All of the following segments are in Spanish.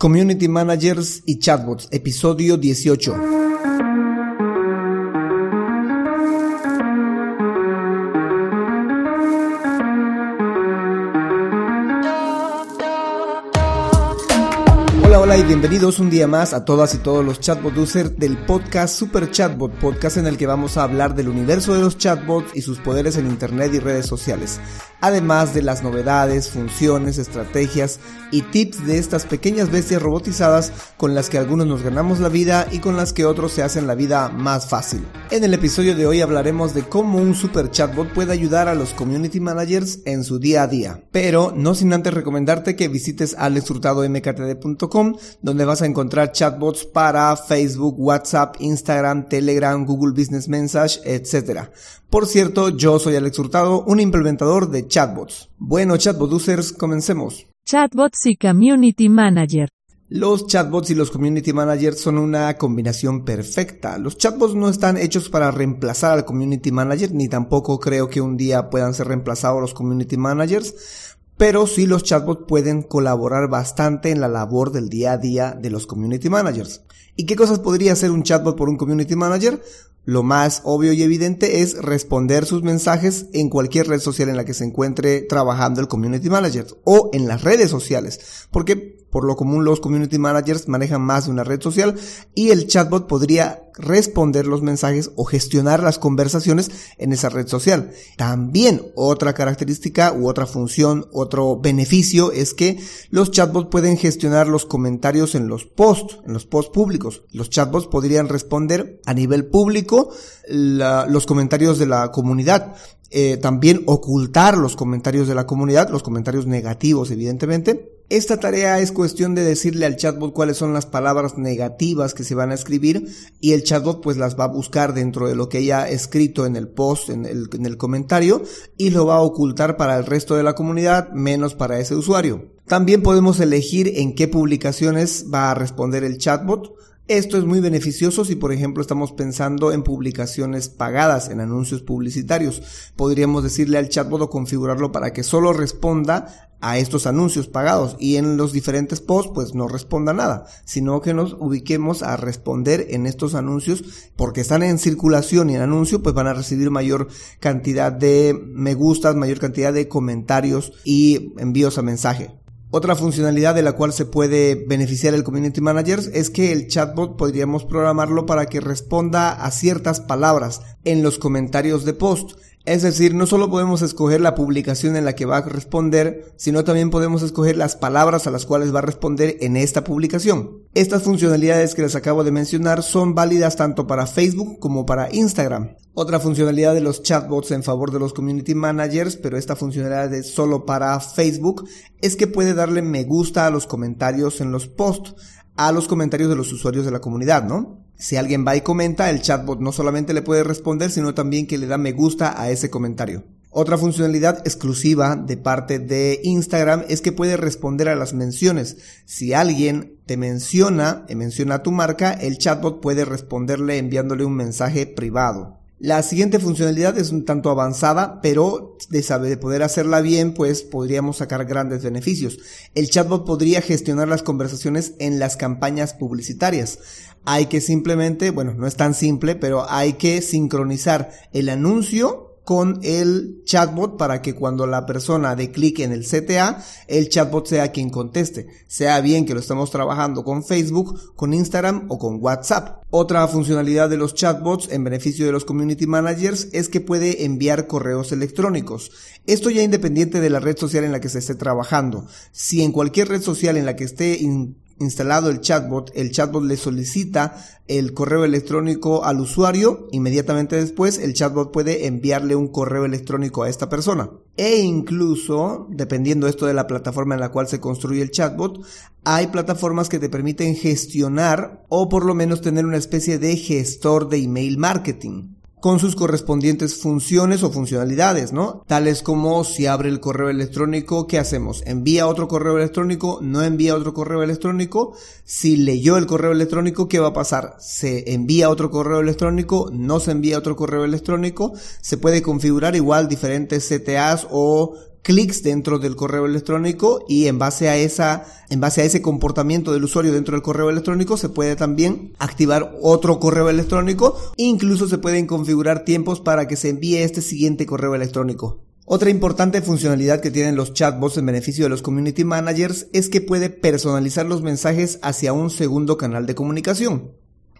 Community Managers y Chatbots, episodio 18. Hola y bienvenidos un día más a todas y todos los chatbot users del podcast Super Chatbot, podcast en el que vamos a hablar del universo de los chatbots y sus poderes en internet y redes sociales, además de las novedades, funciones, estrategias y tips de estas pequeñas bestias robotizadas con las que algunos nos ganamos la vida y con las que otros se hacen la vida más fácil. En el episodio de hoy hablaremos de cómo un super chatbot puede ayudar a los community managers en su día a día, pero no sin antes recomendarte que visites alexhurtadomktd.com donde vas a encontrar chatbots para Facebook, WhatsApp, Instagram, Telegram, Google Business Message, etc. Por cierto, yo soy Alex Hurtado, un implementador de chatbots. Bueno, chatbot users, comencemos. Chatbots y Community Manager. Los chatbots y los community managers son una combinación perfecta. Los chatbots no están hechos para reemplazar al community manager, ni tampoco creo que un día puedan ser reemplazados los community managers pero sí los chatbots pueden colaborar bastante en la labor del día a día de los community managers. ¿Y qué cosas podría hacer un chatbot por un community manager? Lo más obvio y evidente es responder sus mensajes en cualquier red social en la que se encuentre trabajando el community manager o en las redes sociales, porque por lo común los community managers manejan más de una red social y el chatbot podría responder los mensajes o gestionar las conversaciones en esa red social. También otra característica u otra función, otro beneficio es que los chatbots pueden gestionar los comentarios en los posts, en los posts públicos. Los chatbots podrían responder a nivel público los comentarios de la comunidad. Eh, también ocultar los comentarios de la comunidad, los comentarios negativos evidentemente, esta tarea es cuestión de decirle al chatbot cuáles son las palabras negativas que se van a escribir y el chatbot pues las va a buscar dentro de lo que ella ha escrito en el post, en el comentario y lo va a ocultar para el resto de la comunidad menos para ese usuario. También podemos elegir en qué publicaciones va a responder el chatbot. Esto es muy beneficioso si por ejemplo estamos pensando en publicaciones pagadas, en anuncios publicitarios. Podríamos decirle al chatbot o configurarlo para que solo responda a estos anuncios pagados y en los diferentes posts pues no responda nada, sino que nos ubiquemos a responder en estos anuncios porque están en circulación y en anuncio pues van a recibir mayor cantidad de me gustas, mayor cantidad de comentarios y envíos a mensaje. Otra funcionalidad de la cual se puede beneficiar el Community Manager es que el chatbot podríamos programarlo para que responda a ciertas palabras en los comentarios de post. Es decir, no solo podemos escoger la publicación en la que va a responder, sino también podemos escoger las palabras a las cuales va a responder en esta publicación. Estas funcionalidades que les acabo de mencionar son válidas tanto para Facebook como para Instagram. Otra funcionalidad de los chatbots en favor de los community managers, pero esta funcionalidad es solo para Facebook, es que puede darle me gusta a los comentarios en los posts, a los comentarios de los usuarios de la comunidad, ¿no? Si alguien va y comenta, el chatbot no solamente le puede responder, sino también que le da me gusta a ese comentario. Otra funcionalidad exclusiva de parte de Instagram es que puede responder a las menciones. Si alguien te menciona, menciona a tu marca, el chatbot puede responderle enviándole un mensaje privado. La siguiente funcionalidad es un tanto avanzada, pero de saber de poder hacerla bien, pues podríamos sacar grandes beneficios. El chatbot podría gestionar las conversaciones en las campañas publicitarias. Hay que simplemente, bueno, no es tan simple, pero hay que sincronizar el anuncio con el chatbot para que cuando la persona dé clic en el CTA, el chatbot sea quien conteste, sea bien que lo estamos trabajando con Facebook, con Instagram o con WhatsApp. Otra funcionalidad de los chatbots en beneficio de los community managers es que puede enviar correos electrónicos. Esto ya independiente de la red social en la que se esté trabajando. Si en cualquier red social en la que esté instalado el chatbot, el chatbot le solicita el correo electrónico al usuario, inmediatamente después el chatbot puede enviarle un correo electrónico a esta persona. E incluso, dependiendo esto de la plataforma en la cual se construye el chatbot, hay plataformas que te permiten gestionar o por lo menos tener una especie de gestor de email marketing con sus correspondientes funciones o funcionalidades, ¿no? Tales como si abre el correo electrónico, ¿qué hacemos? ¿Envía otro correo electrónico? ¿No envía otro correo electrónico? Si leyó el correo electrónico, ¿qué va a pasar? ¿Se envía otro correo electrónico? ¿No se envía otro correo electrónico? Se puede configurar igual diferentes CTAs o clics dentro del correo electrónico y en base a esa en base a ese comportamiento del usuario dentro del correo electrónico se puede también activar otro correo electrónico incluso se pueden configurar tiempos para que se envíe este siguiente correo electrónico. Otra importante funcionalidad que tienen los chatbots en beneficio de los community managers es que puede personalizar los mensajes hacia un segundo canal de comunicación.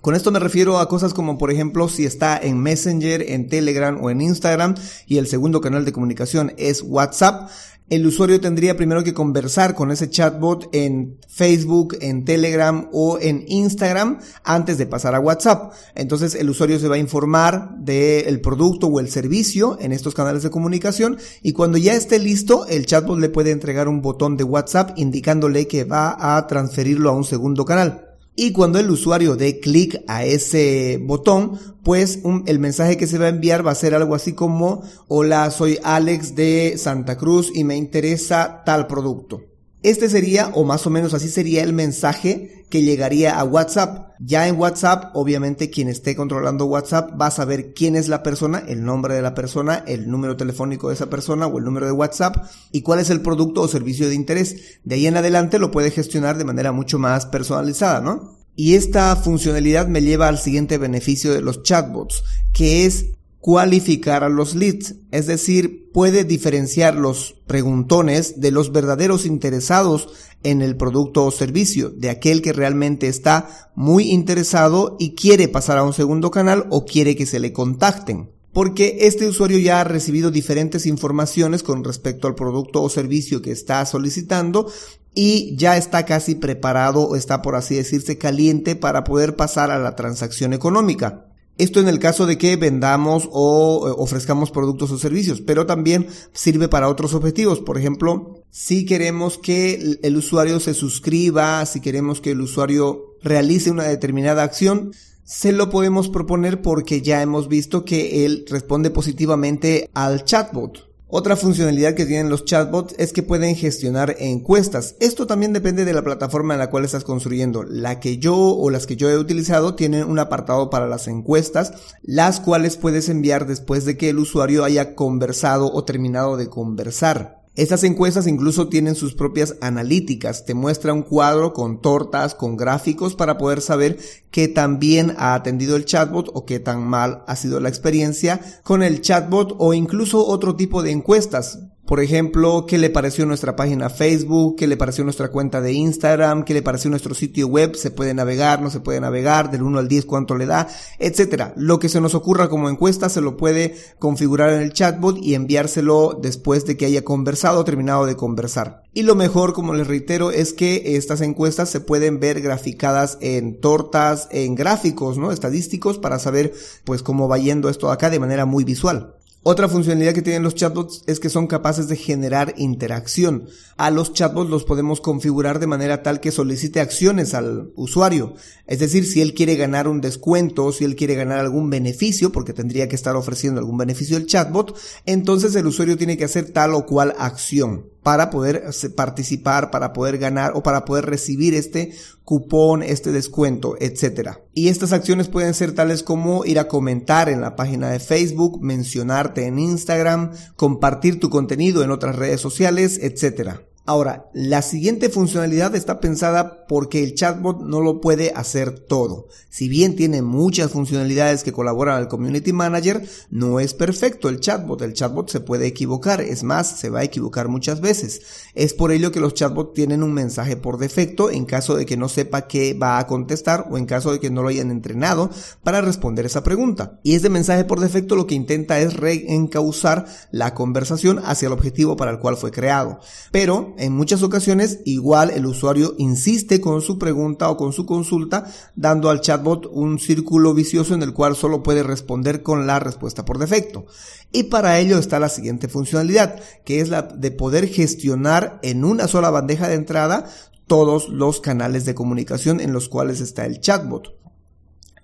Con esto me refiero a cosas como por ejemplo si está en Messenger, en Telegram o en Instagram y el segundo canal de comunicación es WhatsApp, el usuario tendría primero que conversar con ese chatbot en Facebook, en Telegram o en Instagram antes de pasar a WhatsApp. Entonces el usuario se va a informar del producto o el servicio en estos canales de comunicación y cuando ya esté listo el chatbot le puede entregar un botón de WhatsApp indicándole que va a transferirlo a un segundo canal. Y cuando el usuario dé clic a ese botón, pues el mensaje que se va a enviar va a ser algo así como, hola, soy Alex de Santa Cruz y me interesa tal producto. Este sería, o más o menos así sería el mensaje que llegaría a WhatsApp. Ya en WhatsApp, obviamente quien esté controlando WhatsApp va a saber quién es la persona, el nombre de la persona, el número telefónico de esa persona o el número de WhatsApp y cuál es el producto o servicio de interés. De ahí en adelante lo puede gestionar de manera mucho más personalizada, ¿no? Y esta funcionalidad me lleva al siguiente beneficio de los chatbots, que es cualificar a los leads, es decir, puede diferenciar los preguntones de los verdaderos interesados en el producto o servicio, de aquel que realmente está muy interesado y quiere pasar a un segundo canal o quiere que se le contacten porque este usuario ya ha recibido diferentes informaciones con respecto al producto o servicio que está solicitando y ya está casi preparado o está por así decirse caliente para poder pasar a la transacción económica. Esto en el caso de que vendamos o eh, ofrezcamos productos o servicios, pero también sirve para otros objetivos. Por ejemplo, si queremos que el usuario se suscriba, si queremos que el usuario realice una determinada acción, se lo podemos proponer porque ya hemos visto que él responde positivamente al chatbot. Otra funcionalidad que tienen los chatbots es que pueden gestionar encuestas. Esto también depende de la plataforma en la cual estás construyendo. La que yo o las que yo he utilizado tienen un apartado para las encuestas, las cuales puedes enviar después de que el usuario haya conversado o terminado de conversar. Estas encuestas incluso tienen sus propias analíticas, te muestra un cuadro con tortas, con gráficos para poder saber qué tan bien ha atendido el chatbot o qué tan mal ha sido la experiencia con el chatbot o incluso otro tipo de encuestas. Por ejemplo, qué le pareció nuestra página Facebook, qué le pareció nuestra cuenta de Instagram, qué le pareció nuestro sitio web, se puede navegar, no se puede navegar, del 1 al 10 cuánto le da, etcétera. Lo que se nos ocurra como encuesta se lo puede configurar en el chatbot y enviárselo después de que haya conversado o terminado de conversar. Y lo mejor, como les reitero, es que estas encuestas se pueden ver graficadas en tortas, en gráficos, ¿no? Estadísticos para saber pues cómo va yendo esto acá de manera muy visual. Otra funcionalidad que tienen los chatbots es que son capaces de generar interacción. A los chatbots los podemos configurar de manera tal que solicite acciones al usuario. Es decir, si él quiere ganar un descuento, si él quiere ganar algún beneficio, porque tendría que estar ofreciendo algún beneficio el chatbot, entonces el usuario tiene que hacer tal o cual acción para poder participar, para poder ganar o para poder recibir este cupón, este descuento, etcétera. Y estas acciones pueden ser tales como ir a comentar en la página de Facebook, mencionarte en Instagram, compartir tu contenido en otras redes sociales, etcétera. Ahora, la siguiente funcionalidad está pensada porque el chatbot no lo puede hacer todo. Si bien tiene muchas funcionalidades que colaboran al Community Manager, no es perfecto el chatbot. El chatbot se puede equivocar, es más, se va a equivocar muchas veces. Es por ello que los chatbots tienen un mensaje por defecto en caso de que no sepa qué va a contestar o en caso de que no lo hayan entrenado para responder esa pregunta. Y este mensaje por defecto lo que intenta es reencauzar la conversación hacia el objetivo para el cual fue creado. Pero en muchas ocasiones igual el usuario insiste con su pregunta o con su consulta dando al chatbot un círculo vicioso en el cual solo puede responder con la respuesta por defecto. Y para ello está la siguiente funcionalidad, que es la de poder gestionar en una sola bandeja de entrada todos los canales de comunicación en los cuales está el chatbot.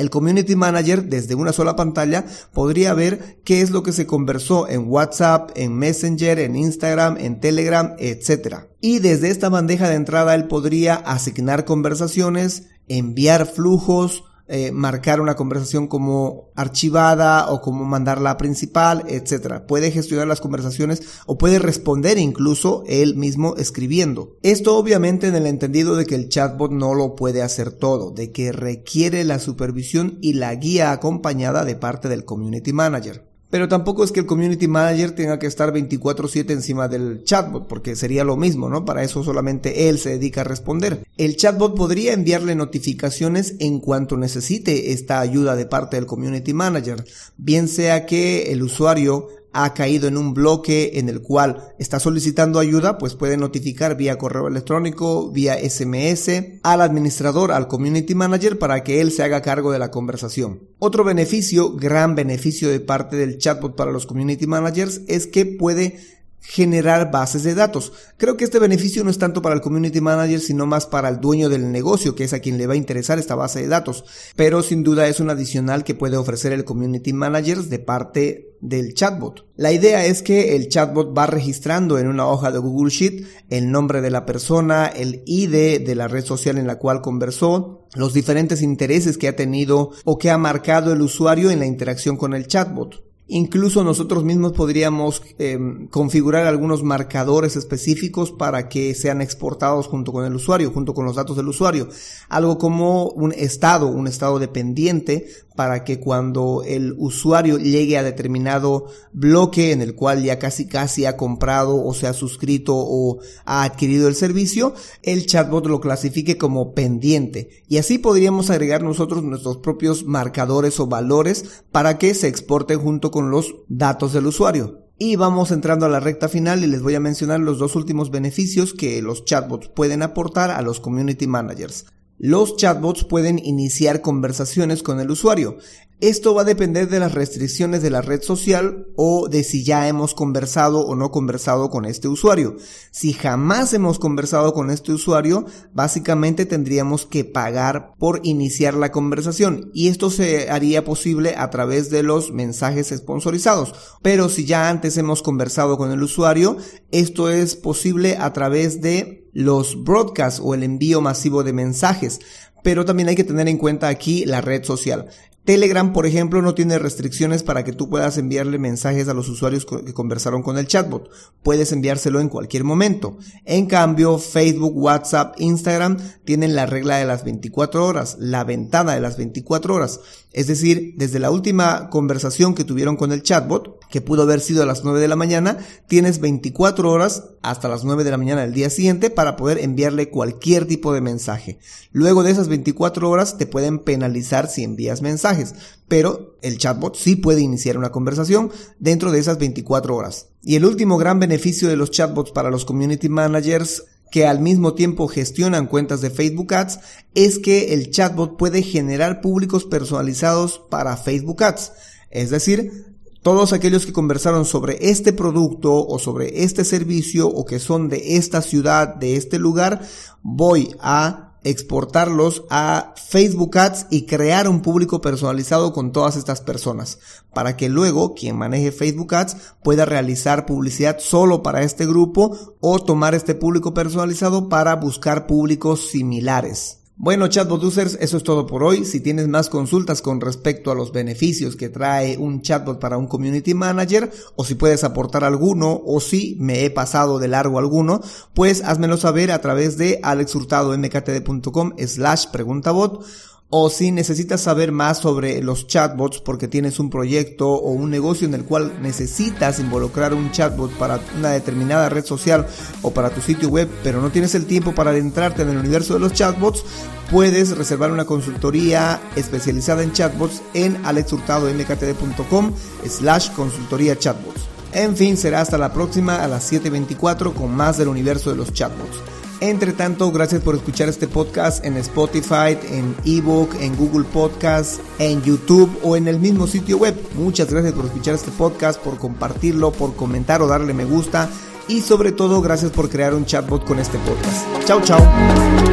El Community Manager desde una sola pantalla podría ver qué es lo que se conversó en WhatsApp, en Messenger, en Instagram, en Telegram, etc. Y desde esta bandeja de entrada él podría asignar conversaciones, enviar flujos, eh, marcar una conversación como archivada o como mandarla a principal, etcétera. Puede gestionar las conversaciones o puede responder incluso él mismo escribiendo. Esto obviamente en el entendido de que el chatbot no lo puede hacer todo, de que requiere la supervisión y la guía acompañada de parte del community manager. Pero tampoco es que el community manager tenga que estar 24/7 encima del chatbot, porque sería lo mismo, ¿no? Para eso solamente él se dedica a responder. El chatbot podría enviarle notificaciones en cuanto necesite esta ayuda de parte del community manager, bien sea que el usuario ha caído en un bloque en el cual está solicitando ayuda, pues puede notificar vía correo electrónico, vía SMS al administrador, al community manager para que él se haga cargo de la conversación. Otro beneficio, gran beneficio de parte del chatbot para los community managers es que puede generar bases de datos. Creo que este beneficio no es tanto para el community manager, sino más para el dueño del negocio, que es a quien le va a interesar esta base de datos. Pero sin duda es un adicional que puede ofrecer el community manager de parte del chatbot. La idea es que el chatbot va registrando en una hoja de Google Sheet el nombre de la persona, el ID de la red social en la cual conversó, los diferentes intereses que ha tenido o que ha marcado el usuario en la interacción con el chatbot. Incluso nosotros mismos podríamos em, configurar algunos marcadores específicos para que sean exportados junto con el usuario, junto con los datos del usuario. Algo como un estado, un estado dependiente para que cuando el usuario llegue a determinado bloque en el cual ya casi casi ha comprado o se ha suscrito o ha adquirido el servicio, el chatbot lo clasifique como pendiente. Y así podríamos agregar nosotros nuestros propios marcadores o valores para que se exporten junto los datos del usuario. Y vamos entrando a la recta final y les voy a mencionar los dos últimos beneficios que los chatbots pueden aportar a los community managers. Los chatbots pueden iniciar conversaciones con el usuario. Esto va a depender de las restricciones de la red social o de si ya hemos conversado o no conversado con este usuario. Si jamás hemos conversado con este usuario, básicamente tendríamos que pagar por iniciar la conversación y esto se haría posible a través de los mensajes sponsorizados. Pero si ya antes hemos conversado con el usuario, esto es posible a través de los broadcasts o el envío masivo de mensajes pero también hay que tener en cuenta aquí la red social. Telegram, por ejemplo, no tiene restricciones para que tú puedas enviarle mensajes a los usuarios que conversaron con el chatbot. Puedes enviárselo en cualquier momento. En cambio, Facebook, WhatsApp, Instagram tienen la regla de las 24 horas, la ventana de las 24 horas. Es decir, desde la última conversación que tuvieron con el chatbot, que pudo haber sido a las 9 de la mañana, tienes 24 horas hasta las 9 de la mañana del día siguiente para poder enviarle cualquier tipo de mensaje. Luego de esas 24 horas te pueden penalizar si envías mensajes, pero el chatbot sí puede iniciar una conversación dentro de esas 24 horas. Y el último gran beneficio de los chatbots para los community managers que al mismo tiempo gestionan cuentas de Facebook Ads es que el chatbot puede generar públicos personalizados para Facebook Ads. Es decir, todos aquellos que conversaron sobre este producto o sobre este servicio o que son de esta ciudad, de este lugar, voy a exportarlos a Facebook Ads y crear un público personalizado con todas estas personas para que luego quien maneje Facebook Ads pueda realizar publicidad solo para este grupo o tomar este público personalizado para buscar públicos similares. Bueno, chatbot users, eso es todo por hoy. Si tienes más consultas con respecto a los beneficios que trae un chatbot para un community manager, o si puedes aportar alguno, o si me he pasado de largo alguno, pues házmelo saber a través de alexhurtadomktd.com slash preguntabot o si necesitas saber más sobre los chatbots porque tienes un proyecto o un negocio en el cual necesitas involucrar un chatbot para una determinada red social o para tu sitio web, pero no tienes el tiempo para adentrarte en el universo de los chatbots, puedes reservar una consultoría especializada en chatbots en alexhurtadomktd.com slash consultoría chatbots. En fin, será hasta la próxima a las 7.24 con más del universo de los chatbots. Entre tanto, gracias por escuchar este podcast en Spotify, en ebook, en Google Podcast, en YouTube o en el mismo sitio web. Muchas gracias por escuchar este podcast, por compartirlo, por comentar o darle me gusta y sobre todo gracias por crear un chatbot con este podcast. Chao, chao.